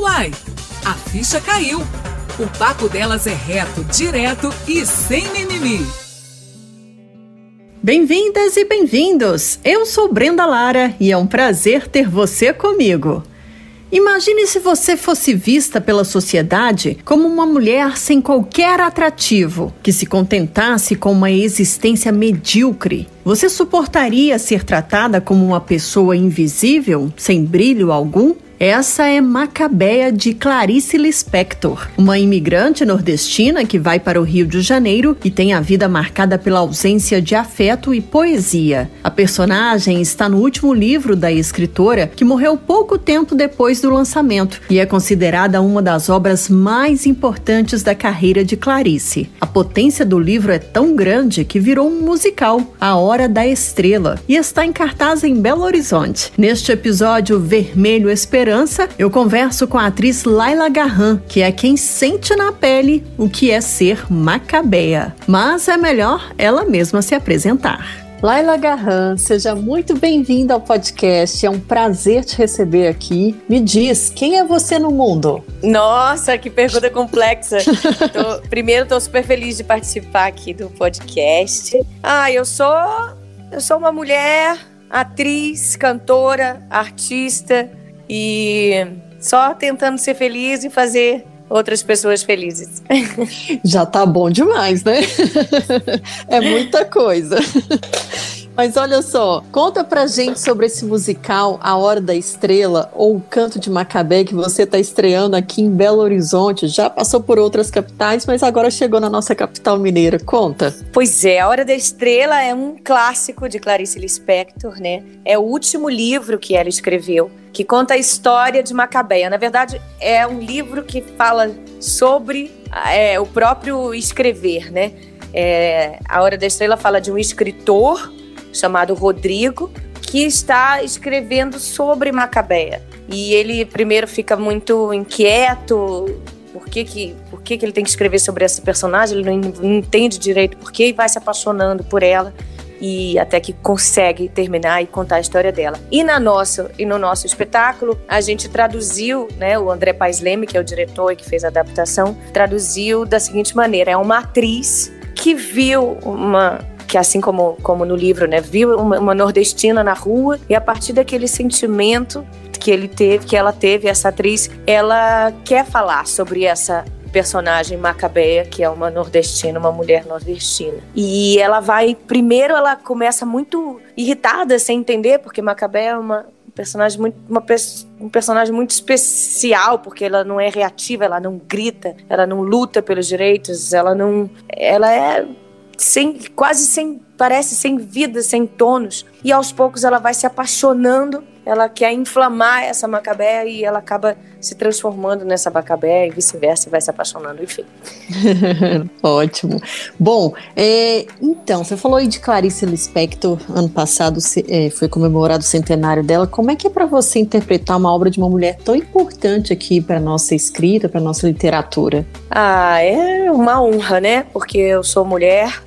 Uai, a ficha caiu. O papo delas é reto, direto e sem mimimi. Bem-vindas e bem-vindos! Eu sou Brenda Lara e é um prazer ter você comigo. Imagine se você fosse vista pela sociedade como uma mulher sem qualquer atrativo, que se contentasse com uma existência medíocre. Você suportaria ser tratada como uma pessoa invisível, sem brilho algum? Essa é Macabeia de Clarice Lispector, uma imigrante nordestina que vai para o Rio de Janeiro e tem a vida marcada pela ausência de afeto e poesia. A personagem está no último livro da escritora, que morreu pouco tempo depois do lançamento e é considerada uma das obras mais importantes da carreira de Clarice. A potência do livro é tão grande que virou um musical, A Hora da Estrela, e está em cartaz em Belo Horizonte. Neste episódio Vermelho Esperança, Esperança, eu converso com a atriz Laila Garran, que é quem sente na pele o que é ser macabeia. Mas é melhor ela mesma se apresentar. Laila Garran, seja muito bem-vinda ao podcast. É um prazer te receber aqui. Me diz, quem é você no mundo? Nossa, que pergunta complexa. tô, primeiro, estou super feliz de participar aqui do podcast. Ah, eu sou, eu sou uma mulher, atriz, cantora, artista, e só tentando ser feliz e fazer outras pessoas felizes. Já tá bom demais, né? é muita coisa. Mas olha só, conta pra gente sobre esse musical A Hora da Estrela ou O Canto de Macabé que você tá estreando aqui em Belo Horizonte. Já passou por outras capitais, mas agora chegou na nossa capital mineira. Conta. Pois é, A Hora da Estrela é um clássico de Clarice Lispector, né? É o último livro que ela escreveu que conta a história de Macabeia. Na verdade, é um livro que fala sobre é, o próprio escrever, né? É, a Hora da Estrela fala de um escritor chamado Rodrigo, que está escrevendo sobre Macabeia. E ele primeiro fica muito inquieto, por que, que, por que, que ele tem que escrever sobre essa personagem, ele não, entende direito por que e vai se apaixonando por ela e até que consegue terminar e contar a história dela. E na nossa e no nosso espetáculo, a gente traduziu, né, o André Paes Leme, que é o diretor e que fez a adaptação, traduziu da seguinte maneira: é uma atriz que viu uma que assim como, como no livro, né, viu uma, uma nordestina na rua e a partir daquele sentimento que ele teve, que ela teve, essa atriz, ela quer falar sobre essa personagem Macabeia, que é uma nordestina, uma mulher nordestina. E ela vai, primeiro ela começa muito irritada, sem entender, porque Macabeia é uma personagem muito uma, um personagem muito especial porque ela não é reativa ela não grita ela não luta pelos direitos ela não ela é sem, quase sem, parece sem vida, sem tonos. E aos poucos ela vai se apaixonando, ela quer inflamar essa macabé e ela acaba se transformando nessa macabé e vice-versa, vai se apaixonando, enfim. Ótimo. Bom, é, então, você falou aí de Clarice Lispector, ano passado é, foi comemorado o centenário dela. Como é que é para você interpretar uma obra de uma mulher tão importante aqui para nossa escrita, para nossa literatura? Ah, é uma honra, né? Porque eu sou mulher,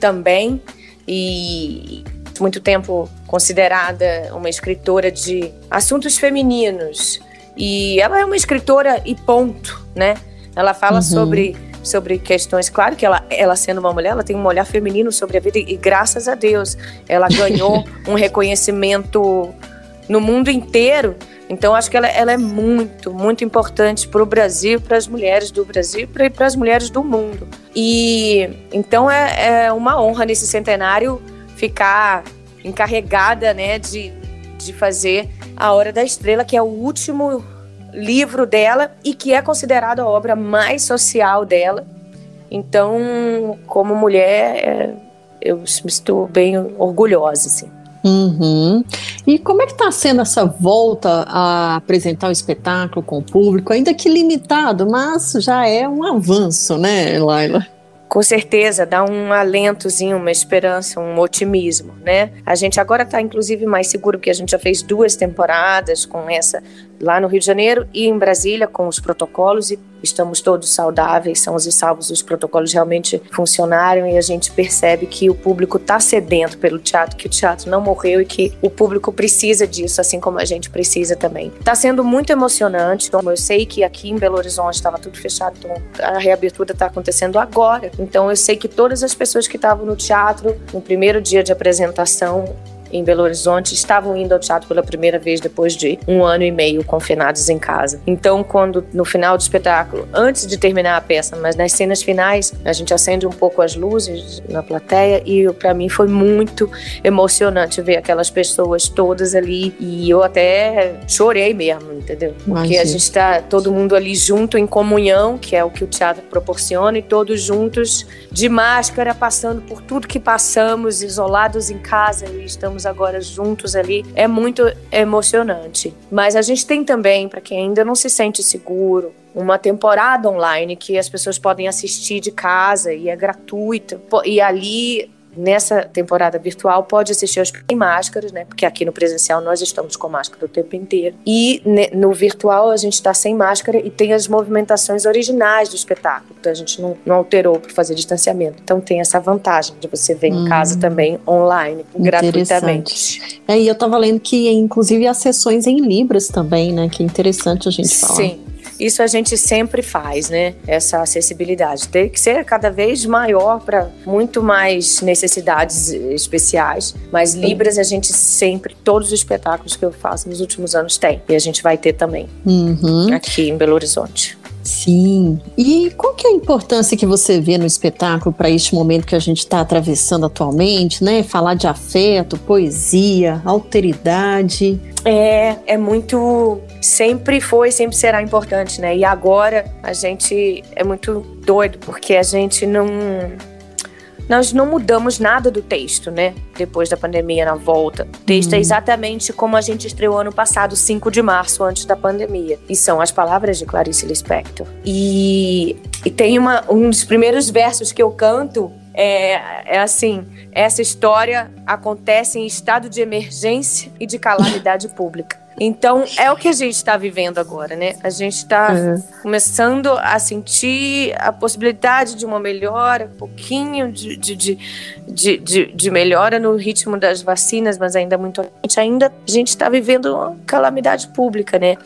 também e muito tempo considerada uma escritora de assuntos femininos e ela é uma escritora e ponto, né? Ela fala uhum. sobre sobre questões, claro que ela, ela sendo uma mulher, ela tem um olhar feminino sobre a vida e, e graças a Deus ela ganhou um reconhecimento no mundo inteiro então, acho que ela, ela é muito, muito importante para o Brasil, para as mulheres do Brasil e para as mulheres do mundo. E então é, é uma honra nesse centenário ficar encarregada né, de, de fazer A Hora da Estrela, que é o último livro dela e que é considerado a obra mais social dela. Então, como mulher, é, eu estou bem orgulhosa, assim. Uhum. E como é que está sendo essa volta a apresentar o espetáculo com o público, ainda que limitado, mas já é um avanço, né, Laila? Com certeza, dá um alentozinho, uma esperança, um otimismo, né? A gente agora está, inclusive, mais seguro, porque a gente já fez duas temporadas com essa lá no Rio de Janeiro e em Brasília com os protocolos e estamos todos saudáveis, são os salvos, os protocolos realmente funcionaram e a gente percebe que o público está sedento pelo teatro, que o teatro não morreu e que o público precisa disso, assim como a gente precisa também. Está sendo muito emocionante, então eu sei que aqui em Belo Horizonte estava tudo fechado, então a reabertura está acontecendo agora, então eu sei que todas as pessoas que estavam no teatro no primeiro dia de apresentação em Belo Horizonte estavam indo ao teatro pela primeira vez depois de um ano e meio confinados em casa. Então, quando no final do espetáculo, antes de terminar a peça, mas nas cenas finais, a gente acende um pouco as luzes na plateia e para mim foi muito emocionante ver aquelas pessoas todas ali e eu até chorei mesmo, entendeu? Porque a gente está todo mundo ali junto em comunhão, que é o que o teatro proporciona, e todos juntos de máscara, passando por tudo que passamos, isolados em casa e estamos estamos agora juntos ali, é muito emocionante. Mas a gente tem também, para quem ainda não se sente seguro, uma temporada online que as pessoas podem assistir de casa e é gratuita. E ali nessa temporada virtual pode assistir aos sem máscaras, né? Porque aqui no presencial nós estamos com máscara o tempo inteiro. E no virtual a gente está sem máscara e tem as movimentações originais do espetáculo. Então a gente não, não alterou para fazer distanciamento. Então tem essa vantagem de você ver hum. em casa também online, gratuitamente. É, e eu estava lendo que inclusive as sessões em Libras também, né? Que é interessante a gente falar. Sim. Isso a gente sempre faz, né? Essa acessibilidade. Tem que ser cada vez maior para muito mais necessidades especiais. Mas Libras a gente sempre, todos os espetáculos que eu faço nos últimos anos tem. E a gente vai ter também uhum. aqui em Belo Horizonte. Sim. E qual que é a importância que você vê no espetáculo para este momento que a gente está atravessando atualmente, né? Falar de afeto, poesia, alteridade. É, é muito. Sempre foi, sempre será importante, né? E agora a gente é muito doido, porque a gente não nós não mudamos nada do texto, né? Depois da pandemia, na volta. O texto é uhum. exatamente como a gente estreou ano passado, 5 de março, antes da pandemia. E são as palavras de Clarice Lispector. E, e tem uma, um dos primeiros versos que eu canto é, é, assim: essa história acontece em estado de emergência e de calamidade pública. Então, é o que a gente está vivendo agora, né? A gente está uhum. começando a sentir a possibilidade de uma melhora, um pouquinho de, de, de, de, de melhora no ritmo das vacinas, mas ainda muito ainda a gente está vivendo uma calamidade pública, né?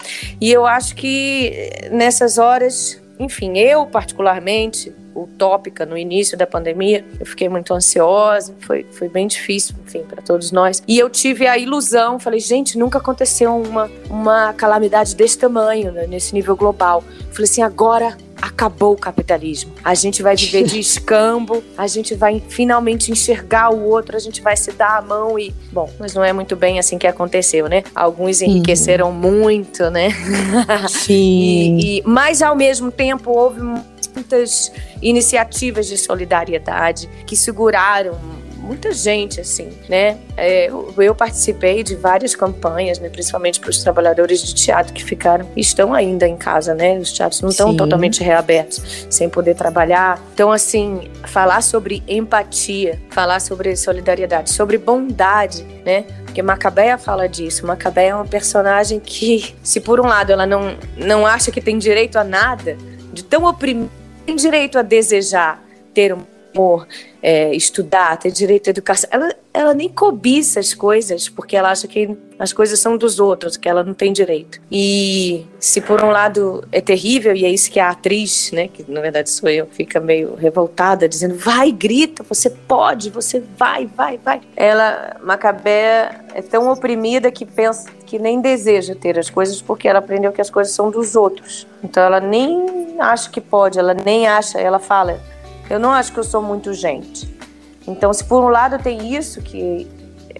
E eu acho que nessas horas, enfim, eu particularmente utópica no início da pandemia. Eu fiquei muito ansiosa, foi, foi bem difícil, enfim, para todos nós. E eu tive a ilusão, falei, gente, nunca aconteceu uma, uma calamidade desse tamanho, né, nesse nível global. Falei assim, agora acabou o capitalismo. A gente vai viver de escambo, a gente vai finalmente enxergar o outro, a gente vai se dar a mão e. Bom, mas não é muito bem assim que aconteceu, né? Alguns enriqueceram uhum. muito, né? Sim. e, e, mas ao mesmo tempo houve muitas iniciativas de solidariedade que seguraram muita gente, assim, né? É, eu participei de várias campanhas, né, principalmente para os trabalhadores de teatro que ficaram, estão ainda em casa, né? Os teatros não estão totalmente reabertos, sem poder trabalhar. Então, assim, falar sobre empatia, falar sobre solidariedade, sobre bondade, né? Porque Macabeia fala disso. Macabeia é uma personagem que, se por um lado ela não, não acha que tem direito a nada, de tão oprimida tem direito a desejar ter um amor, é, estudar, ter direito à educação. Ela, ela nem cobiça as coisas porque ela acha que as coisas são dos outros, que ela não tem direito. E se por um lado é terrível, e é isso que a atriz, né, que na verdade sou eu, fica meio revoltada, dizendo: vai, grita, você pode, você vai, vai, vai. Ela, Macabé, é tão oprimida que pensa que nem deseja ter as coisas porque ela aprendeu que as coisas são dos outros. Então ela nem acha que pode, ela nem acha, ela fala eu não acho que eu sou muito gente. Então, se por um lado tem isso que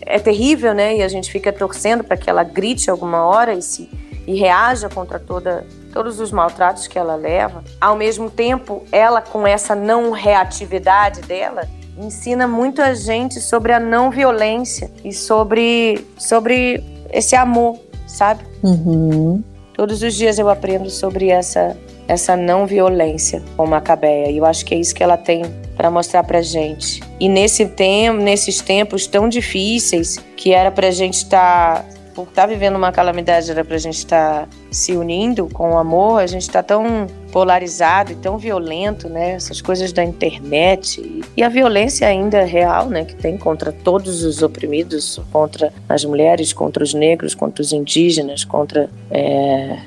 é terrível, né, e a gente fica torcendo para que ela grite alguma hora e se e reaja contra toda todos os maltratos que ela leva, ao mesmo tempo, ela com essa não reatividade dela, ensina muito a gente sobre a não violência e sobre sobre esse amor, sabe? Uhum. Todos os dias eu aprendo sobre essa essa não violência com Macabeia. E eu acho que é isso que ela tem para mostrar para gente. E nesse tempo, nesses tempos tão difíceis, que era para a gente estar tá por estar tá vivendo uma calamidade, era pra gente estar tá se unindo com o amor, a gente está tão polarizado e tão violento, né? Essas coisas da internet e a violência ainda real, né? Que tem contra todos os oprimidos, contra as mulheres, contra os negros, contra os indígenas, contra é,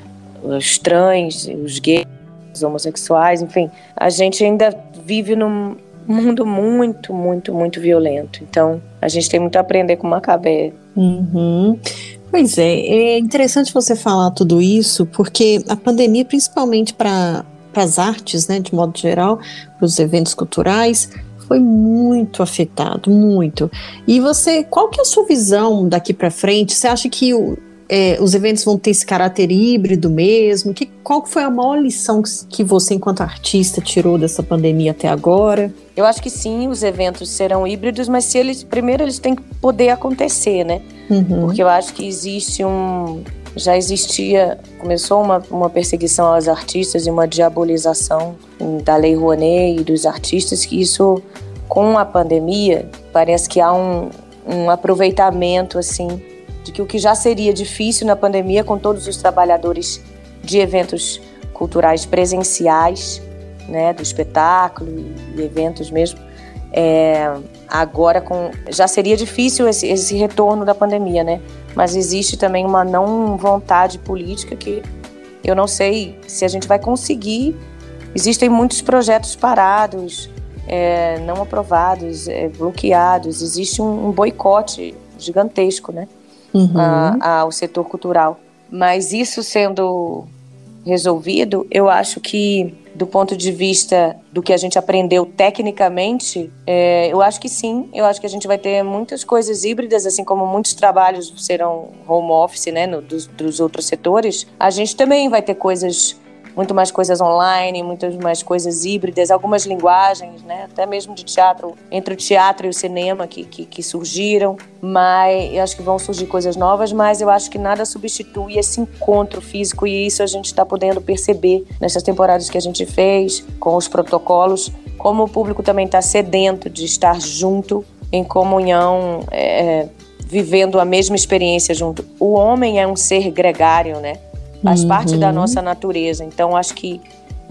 os trans, os gays, os homossexuais, enfim. A gente ainda vive num mundo muito, muito, muito violento. Então, a gente tem muito a aprender com Macabé. Uhum. Pois é, é interessante você falar tudo isso, porque a pandemia, principalmente para as artes, né, de modo geral, para os eventos culturais, foi muito afetado, muito. E você, qual que é a sua visão daqui para frente? Você acha que o, é, os eventos vão ter esse caráter híbrido mesmo? Que, qual foi a maior lição que você, enquanto artista, tirou dessa pandemia até agora? Eu acho que sim, os eventos serão híbridos, mas se eles primeiro eles têm que poder acontecer, né? Uhum. Porque eu acho que existe um já existia, começou uma, uma perseguição aos artistas e uma diabolização da Lei Rouanet e dos artistas, que isso, com a pandemia, parece que há um, um aproveitamento, assim, de que o que já seria difícil na pandemia, com todos os trabalhadores de eventos culturais presenciais, né, do espetáculo e eventos mesmo, é, agora com já seria difícil esse, esse retorno da pandemia, né? Mas existe também uma não vontade política que eu não sei se a gente vai conseguir. Existem muitos projetos parados, é, não aprovados, é, bloqueados. Existe um, um boicote gigantesco, né, uhum. a, ao setor cultural. Mas isso sendo resolvido, eu acho que do ponto de vista do que a gente aprendeu tecnicamente, é, eu acho que sim. Eu acho que a gente vai ter muitas coisas híbridas, assim como muitos trabalhos serão home office, né, no, dos, dos outros setores. A gente também vai ter coisas muito mais coisas online, muitas mais coisas híbridas, algumas linguagens, né? Até mesmo de teatro, entre o teatro e o cinema que, que, que surgiram. Mas eu acho que vão surgir coisas novas, mas eu acho que nada substitui esse encontro físico e isso a gente está podendo perceber nessas temporadas que a gente fez, com os protocolos, como o público também está sedento de estar junto, em comunhão, é, vivendo a mesma experiência junto. O homem é um ser gregário, né? Faz uhum. parte da nossa natureza. Então acho que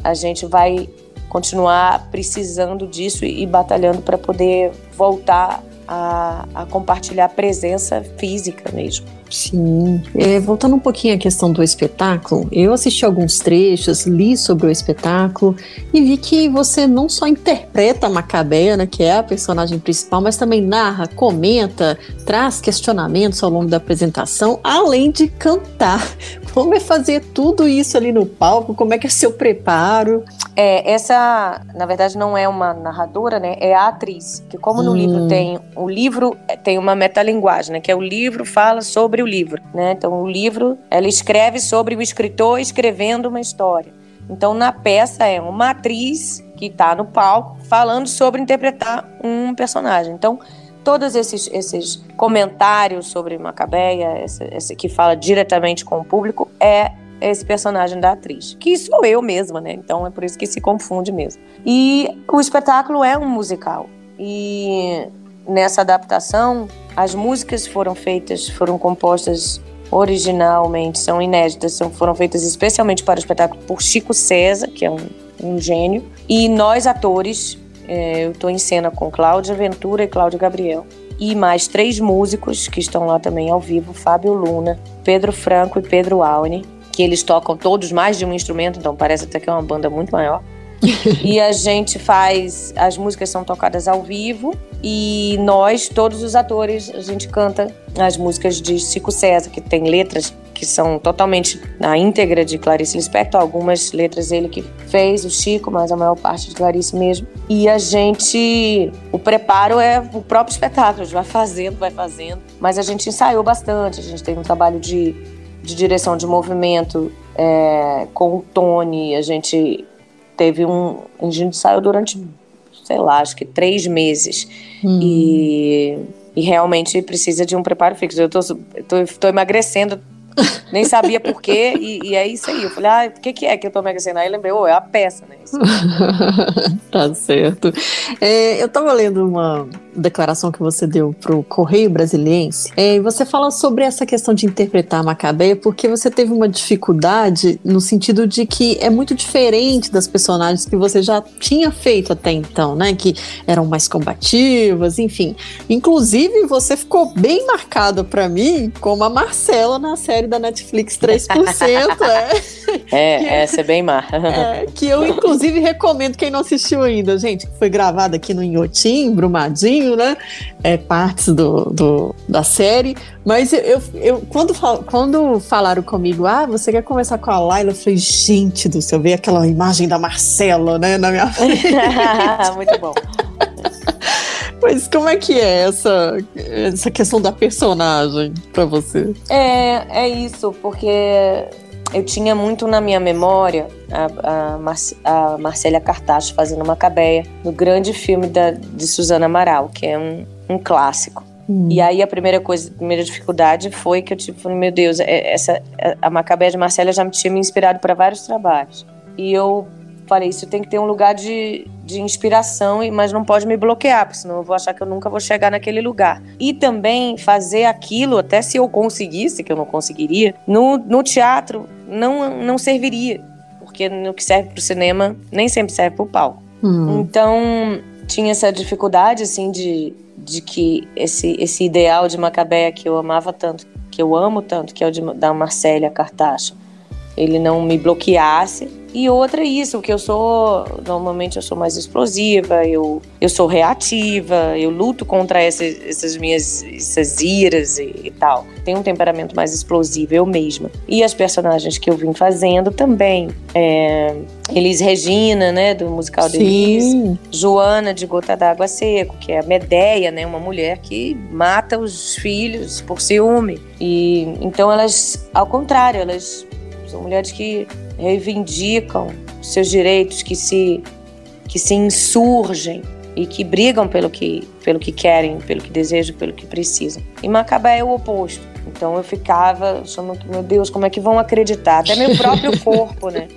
a gente vai continuar precisando disso e, e batalhando para poder voltar a, a, compartilhar presença física mesmo. Sim. É, voltando um pouquinho à questão do espetáculo, eu assisti alguns trechos, li sobre o espetáculo e vi que você não só interpreta a Macabeia, né, que é a personagem principal, mas também narra, comenta, traz questionamentos ao longo da apresentação, além de cantar. Como é fazer tudo isso ali no palco? Como é que é seu preparo? É, essa, na verdade, não é uma narradora, né? É a atriz. Que como no hum. livro tem o livro tem uma metalinguagem, né? Que é o livro fala sobre o livro, né? Então o livro ela escreve sobre o escritor escrevendo uma história. Então na peça é uma atriz que está no palco falando sobre interpretar um personagem. Então todos esses, esses comentários sobre Macabeia, esse, esse, que fala diretamente com o público, é esse personagem da atriz, que sou eu mesma, né? Então é por isso que se confunde mesmo. E o espetáculo é um musical. E nessa adaptação, as músicas foram feitas, foram compostas originalmente, são inéditas, são, foram feitas especialmente para o espetáculo por Chico César, que é um, um gênio, e nós atores, é, eu estou em cena com Cláudia Ventura e Cláudio Gabriel, e mais três músicos que estão lá também ao vivo, Fábio Luna, Pedro Franco e Pedro Aune, que eles tocam todos mais de um instrumento, então parece até que é uma banda muito maior. e a gente faz, as músicas são tocadas ao vivo e nós, todos os atores, a gente canta as músicas de Chico César, que tem letras que são totalmente na íntegra de Clarice Lispector, algumas letras ele que fez, o Chico, mas a maior parte de Clarice mesmo. E a gente, o preparo é o próprio espetáculo, a gente vai fazendo, vai fazendo, mas a gente ensaiou bastante, a gente tem um trabalho de, de direção de movimento é, com o Tony, a gente teve um, a gente ensaiou durante sei lá, acho que três meses. Hum. E, e realmente precisa de um preparo fixo. Eu tô, tô, tô emagrecendo Nem sabia por quê, e, e, é isso aí. Eu falei, ah, o que, que é que eu tô Sena? Aí lembrei, oh, é a peça, né? tá certo. É, eu tava lendo uma declaração que você deu pro Correio Brasiliense, é, e você fala sobre essa questão de interpretar a Macabeia, porque você teve uma dificuldade no sentido de que é muito diferente das personagens que você já tinha feito até então, né? Que eram mais combativas, enfim. Inclusive, você ficou bem marcada para mim como a Marcela na série da Netflix 3%. é, é que, essa é bem má. É, que eu, inclusive, recomendo quem não assistiu ainda, gente, que foi gravada aqui no Inhotim, Brumadinho, né? É, partes do, do, da série. Mas eu, eu, quando, quando falaram comigo, ah, você quer conversar com a Laila? Eu falei, gente do céu, veio aquela imagem da Marcela, né, na minha frente. Muito bom. Mas como é que é essa, essa questão da personagem para você? É, é isso, porque eu tinha muito na minha memória a, a, Mar a Marcélia Cartacho fazendo uma cabeia no grande filme da, de Suzana Amaral, que é um, um clássico. Hum. E aí a primeira coisa, a primeira dificuldade foi que eu tipo, meu Deus, é, essa a Macabeia de Marcélia já me tinha me inspirado para vários trabalhos. E eu falei, isso tem que ter um lugar de, de inspiração, mas não pode me bloquear, porque senão eu vou achar que eu nunca vou chegar naquele lugar. E também fazer aquilo, até se eu conseguisse, que eu não conseguiria, no, no teatro não, não serviria, porque no que serve para o cinema nem sempre serve para o palco. Hum. Então tinha essa dificuldade assim de, de que esse, esse ideal de Macabeia que eu amava tanto, que eu amo tanto, que é o de, da Marcélia Cartacho, ele não me bloqueasse e outra é isso, que eu sou, normalmente eu sou mais explosiva, eu, eu sou reativa, eu luto contra essas, essas minhas essas iras e, e, tal. Tenho um temperamento mais explosivo, eu mesma. E as personagens que eu vim fazendo também. É, Elis Regina, né, do musical de Elis. Joana de Gota d'Água Seco, que é a Medeia, né, uma mulher que mata os filhos por ciúme. E então elas, ao contrário, elas são mulheres que reivindicam seus direitos, que se, que se insurgem e que brigam pelo que, pelo que querem, pelo que desejam, pelo que precisam. E Macabé é o oposto. Então eu ficava achando que, meu Deus, como é que vão acreditar? Até meu próprio corpo, né?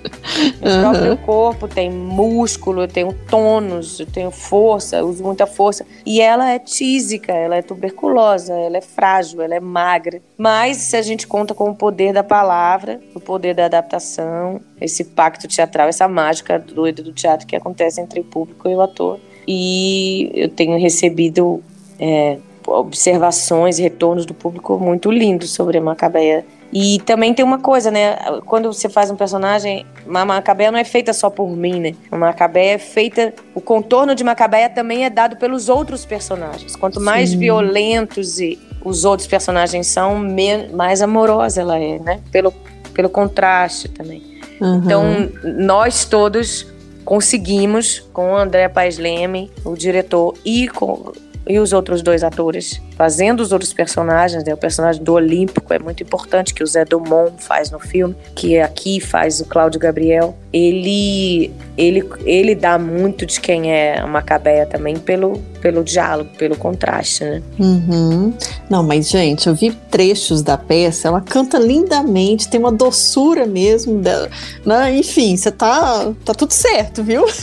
Meu uhum. próprio corpo tem músculo, eu tenho tônus, eu tenho força, eu uso muita força. E ela é tísica, ela é tuberculosa, ela é frágil, ela é magra. Mas se a gente conta com o poder da palavra, o poder da adaptação, esse pacto teatral, essa mágica doida do teatro que acontece entre o público e o ator. E eu tenho recebido. É, observações e retornos do público muito lindos sobre a Macabeia. E também tem uma coisa, né? Quando você faz um personagem, a Macabeia não é feita só por mim, né? A Macabeia é feita. O contorno de Macabeia também é dado pelos outros personagens. Quanto mais Sim. violentos e os outros personagens são, mais amorosa ela é, né? Pelo, pelo contraste também. Uhum. Então, nós todos conseguimos, com o André Paes Leme, o diretor, e com e os outros dois atores fazendo os outros personagens, né? O personagem do Olímpico é muito importante, que o Zé Dumont faz no filme, que aqui faz o Cláudio Gabriel. Ele, ele, ele dá muito de quem é a Macabeia também pelo, pelo diálogo, pelo contraste, né? Uhum. Não, mas gente, eu vi trechos da peça, ela canta lindamente, tem uma doçura mesmo dela, né? Enfim, você tá, tá tudo certo, viu?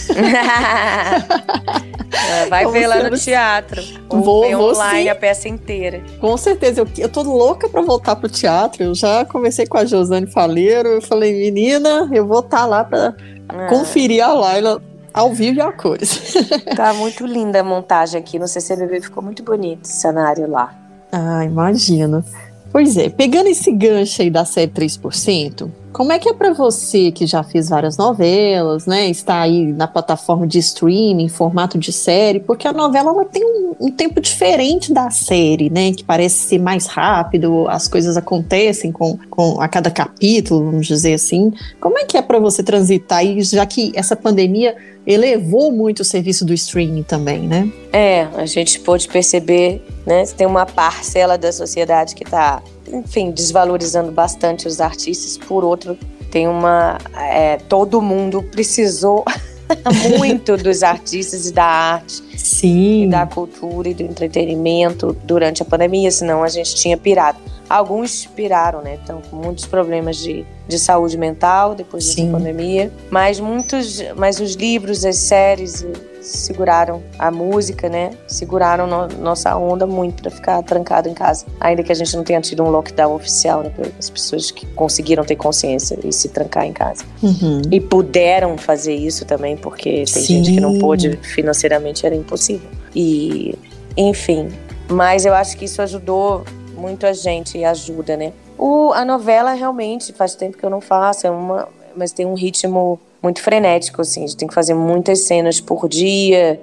Vai Como ver lá no teatro. Ou vou, ver online sim. a peça inteira. Com certeza. Eu, eu tô louca pra voltar pro teatro. Eu já conversei com a Josane Faleiro. Eu falei, menina, eu vou estar tá lá pra ah. conferir a Laila ao vivo e a cores. Tá muito linda a montagem aqui no CCBB. Ficou muito bonito o cenário lá. Ah, imagino. Pois é, pegando esse gancho aí da série 3%, como é que é para você que já fez várias novelas, né? Está aí na plataforma de streaming, formato de série, porque a novela ela tem um, um, tempo diferente da série, né? Que parece ser mais rápido, as coisas acontecem com, com a cada capítulo, vamos dizer assim. Como é que é para você transitar aí, já que essa pandemia elevou muito o serviço do streaming também, né? É, a gente pôde perceber, né? Tem uma parcela da sociedade que está enfim, desvalorizando bastante os artistas. Por outro, tem uma. É, todo mundo precisou muito dos artistas e da arte. Sim. E da cultura e do entretenimento durante a pandemia, senão a gente tinha pirado. Alguns piraram, né? Estão com muitos problemas de, de saúde mental depois da pandemia. Mas muitos, mas os livros, as séries seguraram a música, né? Seguraram no, nossa onda muito para ficar trancado em casa. Ainda que a gente não tenha tido um lockdown oficial, né? Para as pessoas que conseguiram ter consciência e se trancar em casa. Uhum. E puderam fazer isso também, porque tem Sim. gente que não pôde financeiramente, era impossível. E, enfim. Mas eu acho que isso ajudou muito a gente e ajuda, né? O, a novela realmente faz tempo que eu não faço, é uma, mas tem um ritmo muito frenético, assim. A gente tem que fazer muitas cenas por dia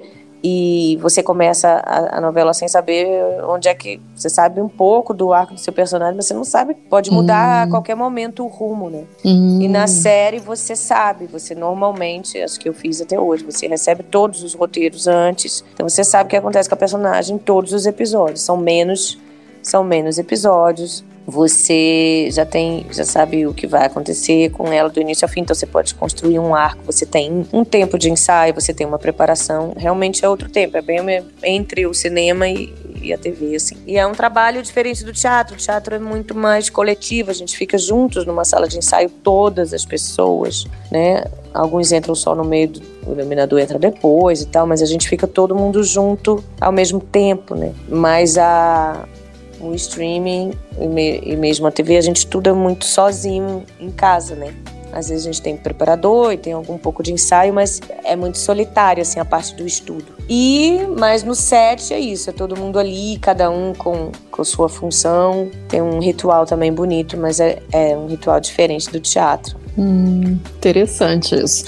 e você começa a, a, novela sem saber onde é que você sabe um pouco do arco do seu personagem, mas você não sabe, pode mudar a hum. qualquer momento o rumo, né? Hum. E na série você sabe, você normalmente, acho que eu fiz até hoje, você recebe todos os roteiros antes, então você sabe o que acontece com a personagem em todos os episódios, são menos são menos episódios, você já tem, já sabe o que vai acontecer com ela do início ao fim, então você pode construir um arco, você tem um tempo de ensaio, você tem uma preparação, realmente é outro tempo, é bem entre o cinema e, e a TV, assim. E é um trabalho diferente do teatro, o teatro é muito mais coletivo, a gente fica juntos numa sala de ensaio, todas as pessoas, né? Alguns entram só no meio, do, o iluminador entra depois e tal, mas a gente fica todo mundo junto ao mesmo tempo, né? Mas a o streaming e, me, e mesmo a TV, a gente estuda muito sozinho em casa, né? Às vezes a gente tem preparador e tem algum pouco de ensaio, mas é muito solitário, assim, a parte do estudo. E, mas no set é isso, é todo mundo ali, cada um com, com sua função. Tem um ritual também bonito, mas é, é um ritual diferente do teatro. Hum, interessante isso.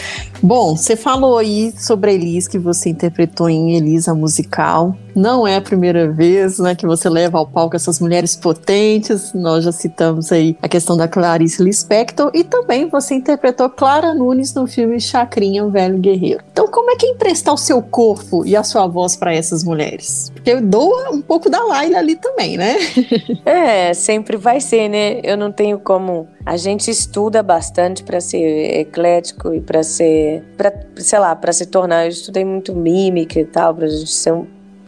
Bom, você falou aí sobre a Elis que você interpretou em Elisa musical. Não é a primeira vez né, que você leva ao palco essas mulheres potentes. Nós já citamos aí a questão da Clarice Lispector e também você interpretou Clara Nunes no filme Chacrinha, o Velho Guerreiro. Então, como é que é emprestar o seu corpo e a sua voz para essas mulheres? Porque eu dou um pouco da Laila ali também, né? é, sempre vai ser, né? Eu não tenho como. A gente estuda bastante para ser eclético e para ser, pra, sei lá, para se tornar. Eu estudei muito mímica e tal, para gente ser um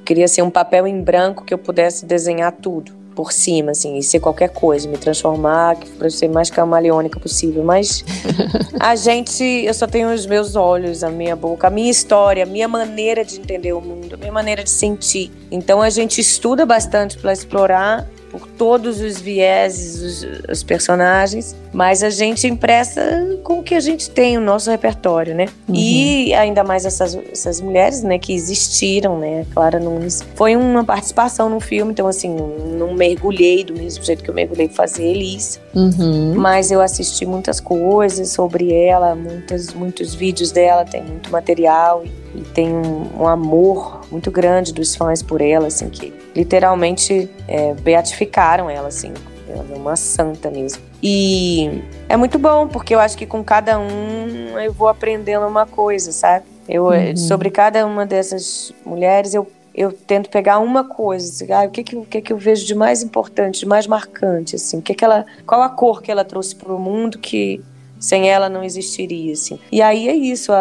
queria ser um papel em branco que eu pudesse desenhar tudo por cima, assim, e ser qualquer coisa, me transformar, para ser mais camaleônica possível. Mas a gente, eu só tenho os meus olhos, a minha boca, a minha história, a minha maneira de entender o mundo, a minha maneira de sentir. Então a gente estuda bastante para explorar por todos os vieses, os, os, personagens, mas a gente impressa com o que a gente tem, o nosso repertório, né? Uhum. E ainda mais essas, essas mulheres, né, que existiram, né? Clara Nunes. Foi uma participação no filme, então, assim, não mergulhei do mesmo jeito que eu mergulhei fazer Elis, uhum. mas eu assisti muitas coisas sobre ela, muitas, muitos vídeos dela, tem muito material e e tem um, um, amor muito grande dos fãs por ela, assim, que literalmente é, beatificaram ela, assim. Ela é uma santa mesmo. E é muito bom, porque eu acho que com cada um eu vou aprendendo uma coisa, sabe? Eu, uhum. Sobre cada uma dessas mulheres, eu, eu tento pegar uma coisa. Assim, ah, o que, que, o que, que eu vejo de mais importante, de mais marcante, assim? O que que ela, qual a cor que ela trouxe para o mundo que sem ela não existiria, assim. E aí é isso,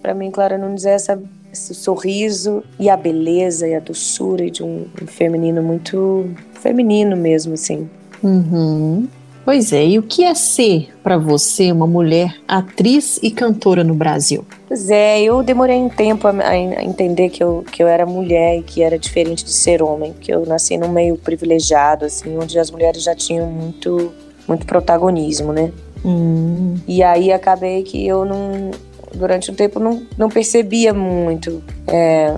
para mim, Clara Nunes é essa, esse sorriso e a beleza e a doçura de um, um feminino muito feminino mesmo, assim. Uhum. Pois é, e o que é ser para você uma mulher atriz e cantora no Brasil? Pois é, eu demorei um tempo a, a, entender que eu, que eu era mulher e que era diferente de ser homem, que eu nasci num meio privilegiado, assim, onde as mulheres já tinham muito, muito protagonismo, né? Hum. E aí acabei que eu não, durante um tempo, não, não percebia muito é,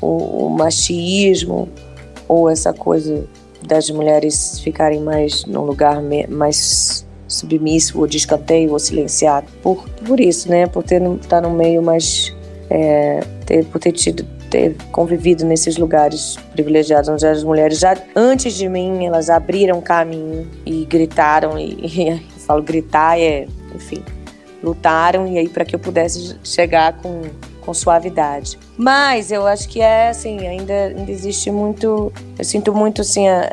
o, o machismo ou essa coisa das mulheres ficarem mais num lugar mais submisso ou de escanteio ou silenciado por, por isso, né? Por ter estar tá no meio mais é, ter, por ter tido ter convivido nesses lugares privilegiados onde as mulheres já antes de mim elas abriram caminho e gritaram e, e falo gritar é, enfim, lutaram e aí para que eu pudesse chegar com, com suavidade. Mas eu acho que é assim, ainda, ainda existe muito, eu sinto muito assim, a,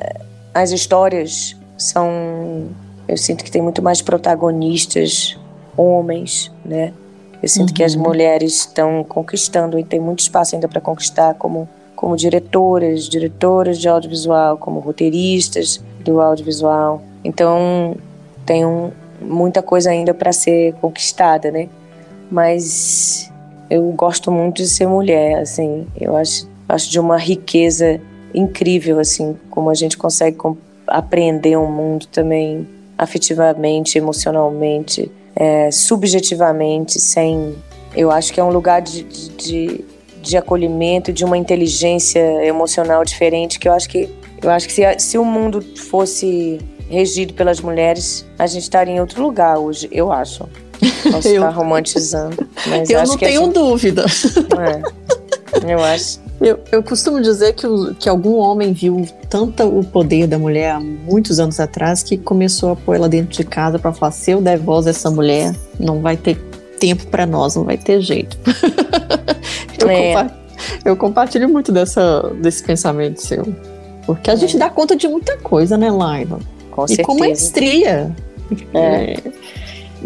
as histórias são, eu sinto que tem muito mais protagonistas homens, né? Eu sinto uhum. que as uhum. mulheres estão conquistando e tem muito espaço ainda para conquistar como como diretoras, diretoras de audiovisual, como roteiristas, do audiovisual. Então, tem um, muita coisa ainda para ser conquistada, né? Mas eu gosto muito de ser mulher, assim. Eu acho, acho de uma riqueza incrível, assim, como a gente consegue aprender um mundo também afetivamente, emocionalmente, é, subjetivamente, sem. Eu acho que é um lugar de, de, de acolhimento, de uma inteligência emocional diferente que eu acho que eu acho que se, se o mundo fosse regido pelas mulheres, a gente estaria em outro lugar hoje, eu acho. Posso eu... estar romantizando. Mas eu não tenho gente... dúvida. É, eu acho. Eu, eu costumo dizer que, o, que algum homem viu tanto o poder da mulher há muitos anos atrás que começou a pôr ela dentro de casa para falar: se eu der voz a essa mulher, não vai ter tempo para nós, não vai ter jeito. eu, é. compa eu compartilho muito dessa, desse pensamento seu. Porque a é. gente dá conta de muita coisa, né, Laila? Com e certeza. com maestria. É. é.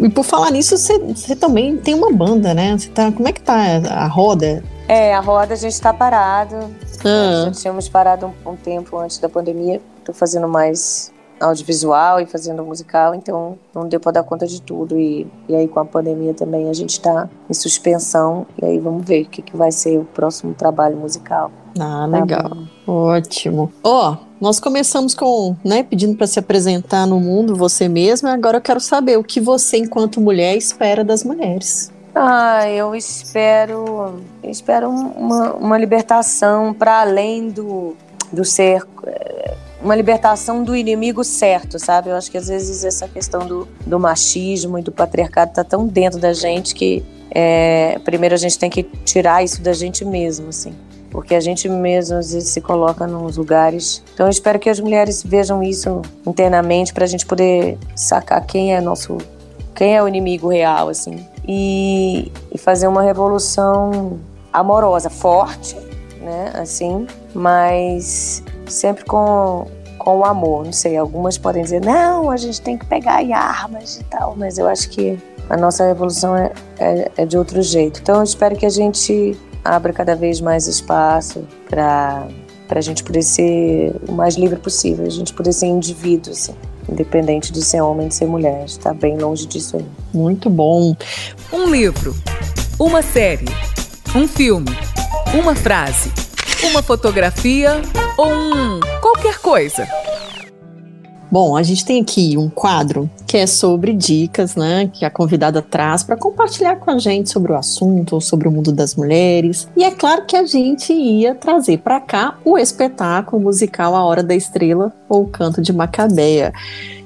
E por falar nisso, você também tem uma banda, né? Você tá, como é que tá a roda? É, a roda a gente está parado. Ah. Já tínhamos parado um, um, tempo antes da pandemia. Estou fazendo mais audiovisual e fazendo musical, então não deu para dar conta de tudo. E, e aí com a pandemia também a gente está em suspensão. E aí vamos ver o que, que vai ser o próximo trabalho musical. Ah, tá legal. Ótimo. Ó, oh, nós começamos com, né, pedindo para se apresentar no mundo você mesma. Agora eu quero saber o que você, enquanto mulher, espera das mulheres. Ah, eu espero, espero uma, uma libertação para além do, do ser, eh, uma libertação do inimigo certo, sabe? Eu acho que às vezes essa questão do, do machismo e do patriarcado tá tão dentro da gente que é, primeiro a gente tem que tirar isso da gente mesmo, assim. Porque a gente mesmo às vezes se coloca nos lugares. Então eu espero que as mulheres vejam isso internamente para a gente poder sacar quem é nosso, quem é o inimigo real, assim e, e fazer uma revolução amorosa, forte, né? Assim, mas sempre com, com o amor. Não sei, algumas podem dizer, não, a gente tem que pegar em armas e tal, mas eu acho que a nossa revolução é, é, é de outro jeito. Então eu espero que a gente abra cada vez mais espaço para a gente poder ser o mais livre possível, a gente poder ser indivíduo, assim independente de ser homem, de ser mulher. Está bem longe disso aí. Muito bom. Um livro, uma série, um filme, uma frase, uma fotografia ou um qualquer coisa. Bom, a gente tem aqui um quadro que é sobre dicas, né, que a convidada traz para compartilhar com a gente sobre o assunto ou sobre o mundo das mulheres. E é claro que a gente ia trazer para cá o espetáculo musical A Hora da Estrela ou o Canto de Macabeia.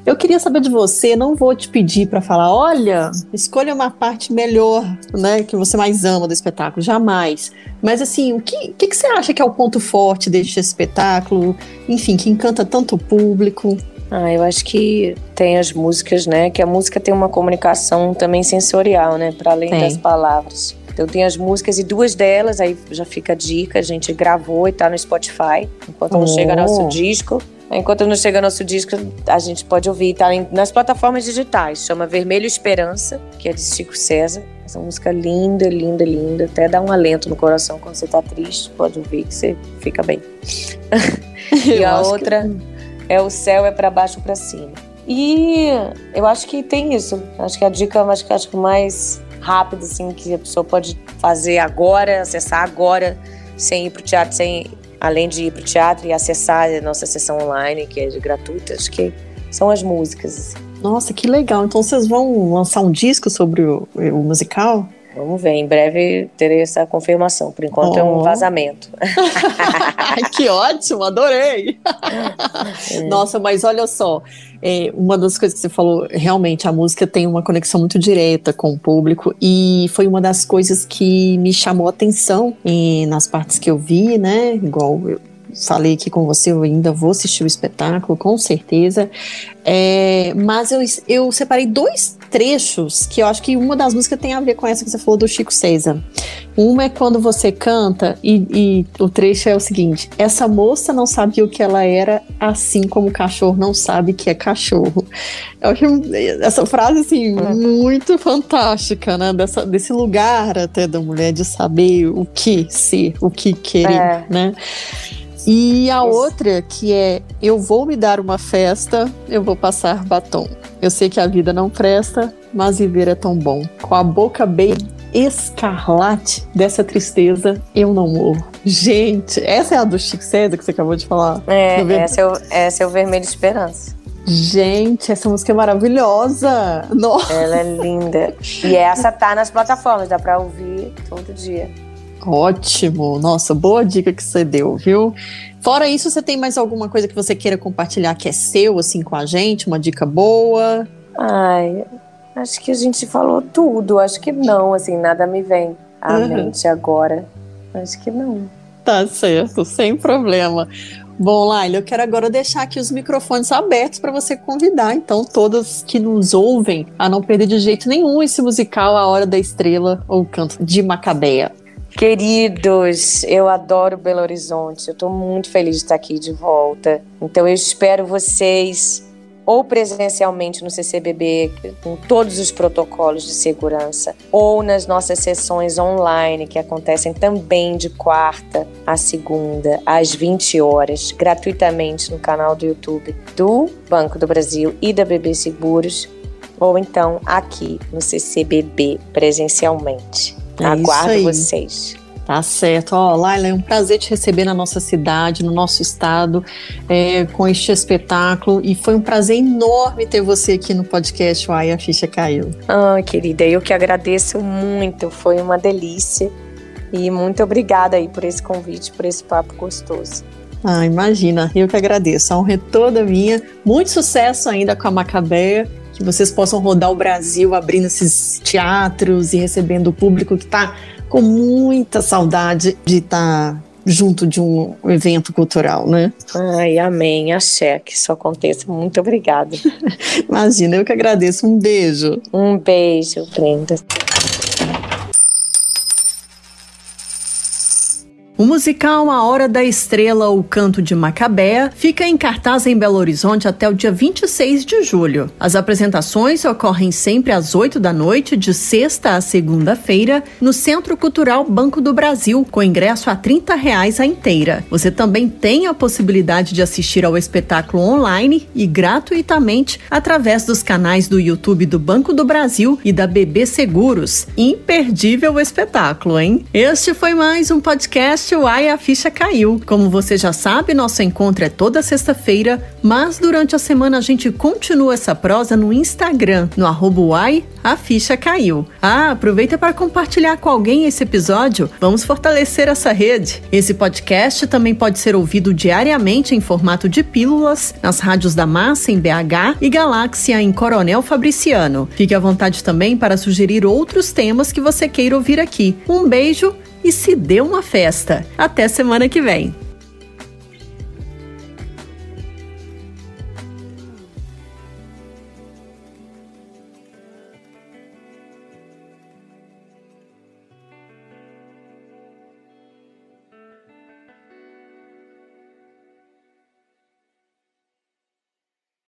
Eu queria saber de você, não vou te pedir para falar, olha, escolha uma parte melhor, né, que você mais ama do espetáculo, jamais. Mas assim, o que, que, que você acha que é o ponto forte deste espetáculo? Enfim, que encanta tanto o público? Ah, eu acho que tem as músicas, né? Que a música tem uma comunicação também sensorial, né? Para além tem. das palavras. Então tem as músicas e duas delas, aí já fica a dica, a gente gravou e tá no Spotify, enquanto oh. não chega nosso disco. Enquanto não chega nosso disco, a gente pode ouvir, tá nas plataformas digitais. Chama Vermelho Esperança, que é de Chico César. Essa música linda, linda, linda. Até dá um alento no coração quando você tá triste. Pode ouvir que você fica bem. e a outra. Que é o céu é para baixo para cima. E eu acho que tem isso. Acho que a dica acho que, acho que mais rápida assim que a pessoa pode fazer agora, acessar agora, sem ir para o teatro, sem além de ir para o teatro e acessar a nossa sessão online, que é gratuita, acho que são as músicas. Assim. Nossa, que legal. Então vocês vão lançar um disco sobre o, o musical? Vamos ver, em breve terei essa confirmação. Por enquanto oh. é um vazamento. que ótimo, adorei! É. Nossa, mas olha só, é, uma das coisas que você falou, realmente a música tem uma conexão muito direta com o público e foi uma das coisas que me chamou a atenção e, nas partes que eu vi, né? Igual eu falei aqui com você, eu ainda vou assistir o espetáculo, com certeza. É, mas eu, eu separei dois trechos que eu acho que uma das músicas tem a ver com essa que você falou do Chico César. Uma é quando você canta e, e o trecho é o seguinte: essa moça não sabia o que ela era, assim como o cachorro não sabe que é cachorro. Eu acho essa frase assim é. muito fantástica, né? Dessa, desse lugar até da mulher de saber o que ser, o que querer, é. né? E a outra que é eu vou me dar uma festa, eu vou passar batom. Eu sei que a vida não presta, mas viver é tão bom. Com a boca bem escarlate dessa tristeza, eu não morro. Gente, essa é a do Chico César que você acabou de falar? É, essa é, o, essa é o Vermelho Esperança. Gente, essa música é maravilhosa! Nossa. Ela é linda. E essa tá nas plataformas, dá pra ouvir todo dia. Ótimo! Nossa, boa dica que você deu, viu? Fora isso, você tem mais alguma coisa que você queira compartilhar que é seu, assim, com a gente? Uma dica boa? Ai, acho que a gente falou tudo. Acho que não, assim, nada me vem à uhum. mente agora. Acho que não. Tá certo, sem problema. Bom, Laila, eu quero agora deixar aqui os microfones abertos para você convidar, então, todas que nos ouvem a não perder de jeito nenhum esse musical A Hora da Estrela ou Canto de Macabeia. Queridos, eu adoro Belo Horizonte, eu estou muito feliz de estar aqui de volta. Então, eu espero vocês ou presencialmente no CCBB, com todos os protocolos de segurança, ou nas nossas sessões online, que acontecem também de quarta a segunda, às 20 horas, gratuitamente no canal do YouTube do Banco do Brasil e da BB Seguros, ou então aqui no CCBB presencialmente. É Aguardo vocês. Tá certo. Ó, Laila, é um prazer te receber na nossa cidade, no nosso estado, é, com este espetáculo. E foi um prazer enorme ter você aqui no podcast Uai, a Ficha Caiu. Ah, querida, eu que agradeço muito. Foi uma delícia. E muito obrigada aí por esse convite, por esse papo gostoso. Ah, imagina, eu que agradeço. A honra é toda minha. Muito sucesso ainda com a Macabeia. Que vocês possam rodar o Brasil abrindo esses teatros e recebendo o público que está com muita saudade de estar tá junto de um evento cultural, né? Ai, amém, axé, que isso aconteça. Muito obrigada. Imagina, eu que agradeço. Um beijo. Um beijo, Brenda. O musical A Hora da Estrela, O Canto de Macabea, fica em cartaz em Belo Horizonte até o dia 26 de julho. As apresentações ocorrem sempre às 8 da noite, de sexta a segunda-feira, no Centro Cultural Banco do Brasil, com ingresso a 30 reais a inteira. Você também tem a possibilidade de assistir ao espetáculo online e gratuitamente através dos canais do YouTube do Banco do Brasil e da BB Seguros. Imperdível espetáculo, hein? Este foi mais um podcast Uai a Ficha Caiu. Como você já sabe, nosso encontro é toda sexta-feira, mas durante a semana a gente continua essa prosa no Instagram, no arroba Uai a Ficha Caiu. Ah, aproveita para compartilhar com alguém esse episódio. Vamos fortalecer essa rede. Esse podcast também pode ser ouvido diariamente em formato de pílulas nas rádios da Massa em BH e Galáxia em Coronel Fabriciano. Fique à vontade também para sugerir outros temas que você queira ouvir aqui. Um beijo e se dê uma festa. Até semana que vem.